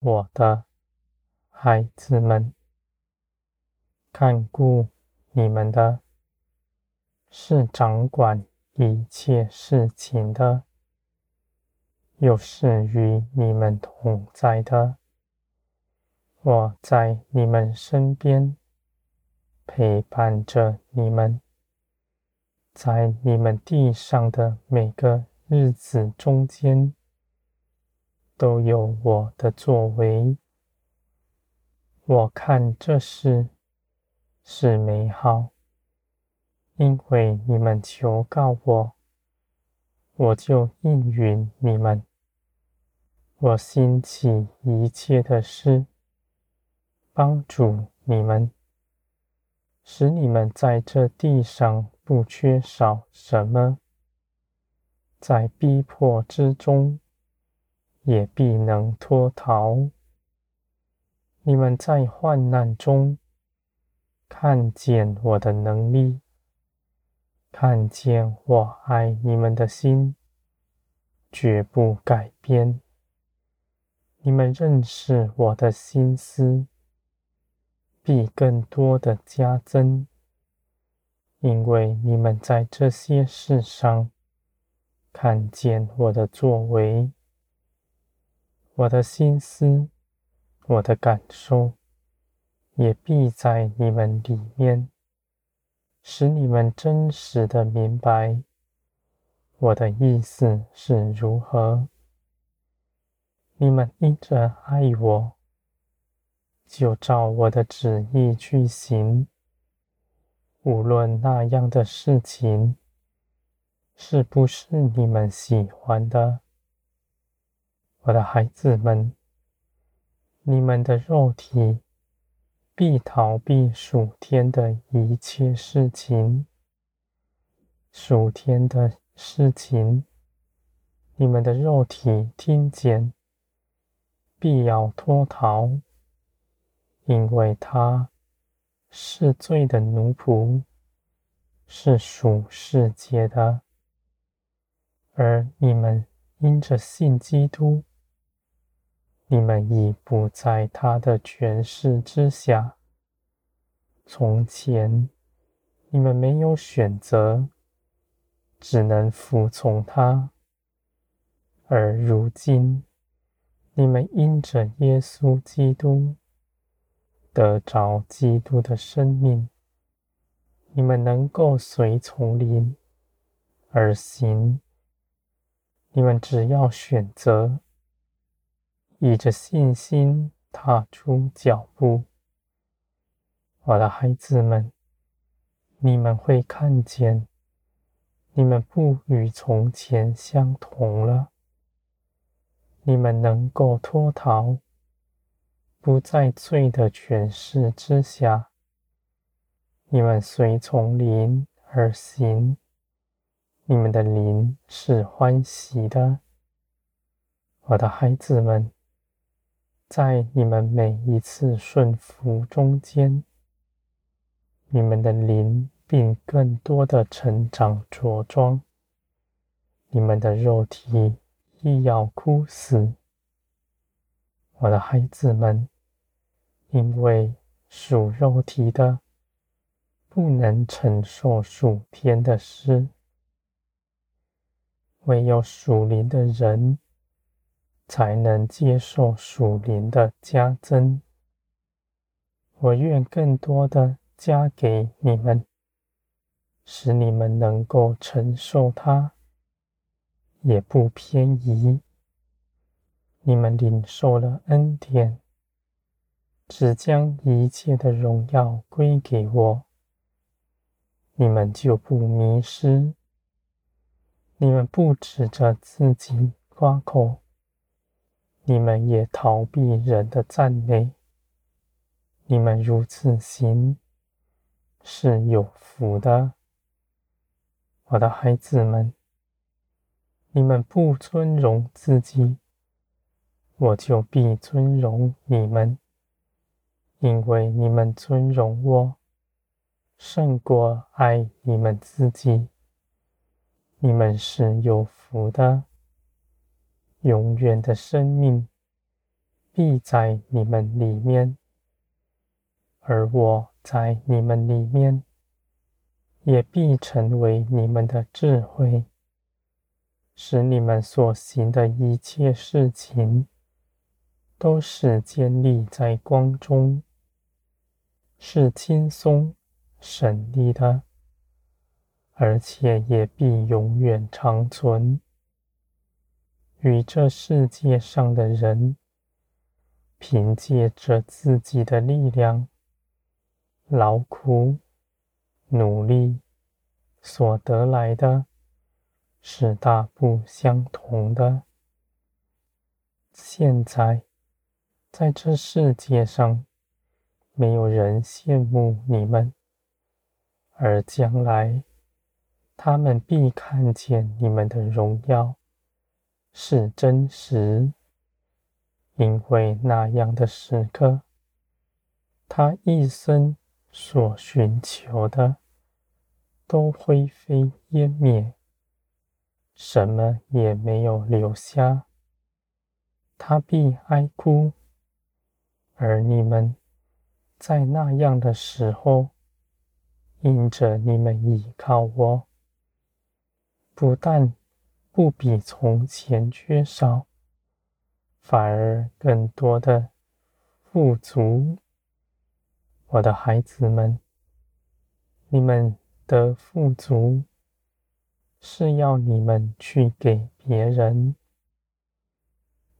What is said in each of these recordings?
我的孩子们，看顾你们的，是掌管一切事情的，又是与你们同在的。我在你们身边，陪伴着你们，在你们地上的每个日子中间，都有我的作为。我看这事是美好，因为你们求告我，我就应允你们。我兴起一切的事，帮助你们，使你们在这地上不缺少什么，在逼迫之中，也必能脱逃。你们在患难中看见我的能力，看见我爱你们的心，绝不改变。你们认识我的心思，必更多的加增，因为你们在这些事上看见我的作为。我的心思，我的感受，也必在你们里面，使你们真实的明白我的意思是如何。你们因着爱我，就照我的旨意去行，无论那样的事情是不是你们喜欢的。我的孩子们，你们的肉体必逃避属天的一切事情，属天的事情，你们的肉体听见，必要脱逃，因为他是罪的奴仆，是属世界的，而你们因着信基督。你们已不在他的权势之下。从前，你们没有选择，只能服从他；而如今，你们因着耶稣基督得着基督的生命，你们能够随从灵而行。你们只要选择。以着信心踏出脚步，我的孩子们，你们会看见，你们不与从前相同了。你们能够脱逃，不在罪的权势之下。你们随从灵而行，你们的灵是欢喜的，我的孩子们。在你们每一次顺服中间，你们的灵并更多的成长着装，你们的肉体亦要枯死。我的孩子们，因为属肉体的不能承受属天的事，唯有属灵的人。才能接受属灵的加增。我愿更多的加给你们，使你们能够承受它，也不偏移。你们领受了恩典，只将一切的荣耀归给我，你们就不迷失。你们不指着自己夸口。你们也逃避人的赞美，你们如此行是有福的，我的孩子们。你们不尊荣自己，我就必尊荣你们，因为你们尊荣我，胜过爱你们自己。你们是有福的。永远的生命必在你们里面，而我在你们里面，也必成为你们的智慧，使你们所行的一切事情，都是建立在光中，是轻松省力的，而且也必永远长存。与这世界上的人，凭借着自己的力量、劳苦、努力所得来的，是大不相同的。现在，在这世界上，没有人羡慕你们，而将来，他们必看见你们的荣耀。是真实，因为那样的时刻，他一生所寻求的都灰飞烟灭，什么也没有留下。他必哀哭，而你们在那样的时候，因着你们倚靠我，不但不比从前缺少，反而更多的富足。我的孩子们，你们的富足是要你们去给别人，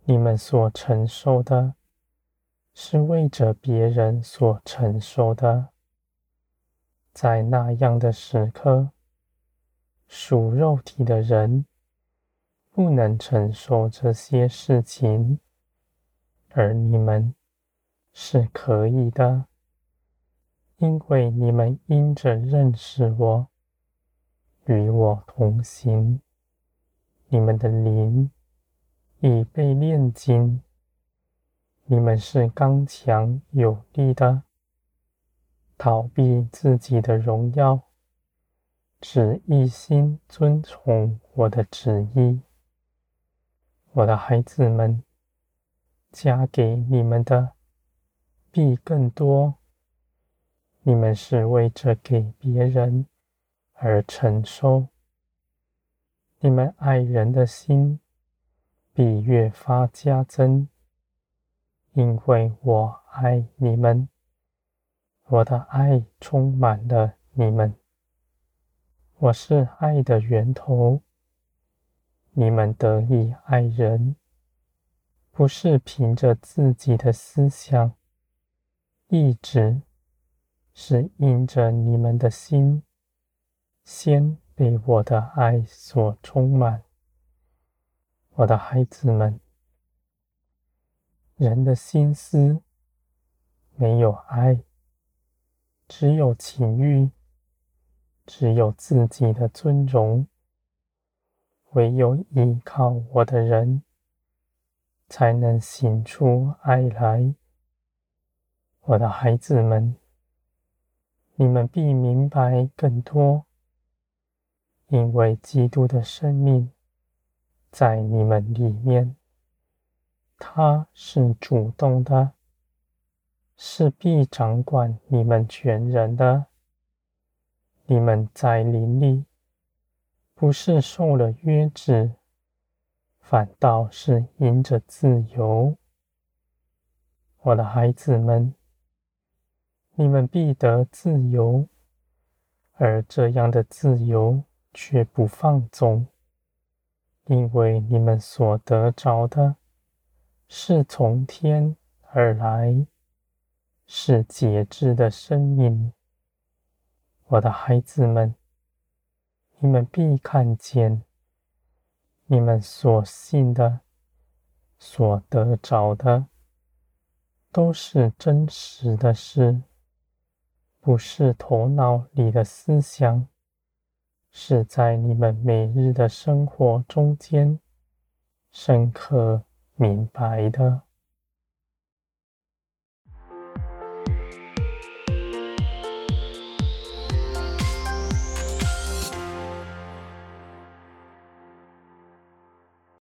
你们所承受的，是为着别人所承受的。在那样的时刻，属肉体的人。不能承受这些事情，而你们是可以的，因为你们因着认识我，与我同行，你们的灵已被炼金，你们是刚强有力的，逃避自己的荣耀，只一心遵从我的旨意。我的孩子们，加给你们的必更多。你们是为着给别人而承受，你们爱人的心必越发加增，因为我爱你们，我的爱充满了你们。我是爱的源头。你们得以爱人，不是凭着自己的思想、意志，是因着你们的心先被我的爱所充满。我的孩子们，人的心思没有爱，只有情欲，只有自己的尊荣。唯有依靠我的人，才能行出爱来。我的孩子们，你们必明白更多，因为基督的生命在你们里面，他是主动的，是必掌管你们全人的。你们在灵里。不是受了约制，反倒是因着自由。我的孩子们，你们必得自由，而这样的自由却不放纵，因为你们所得着的，是从天而来，是节制的生命。我的孩子们。你们必看见，你们所信的、所得着的，都是真实的事，不是头脑里的思想，是在你们每日的生活中间深刻明白的。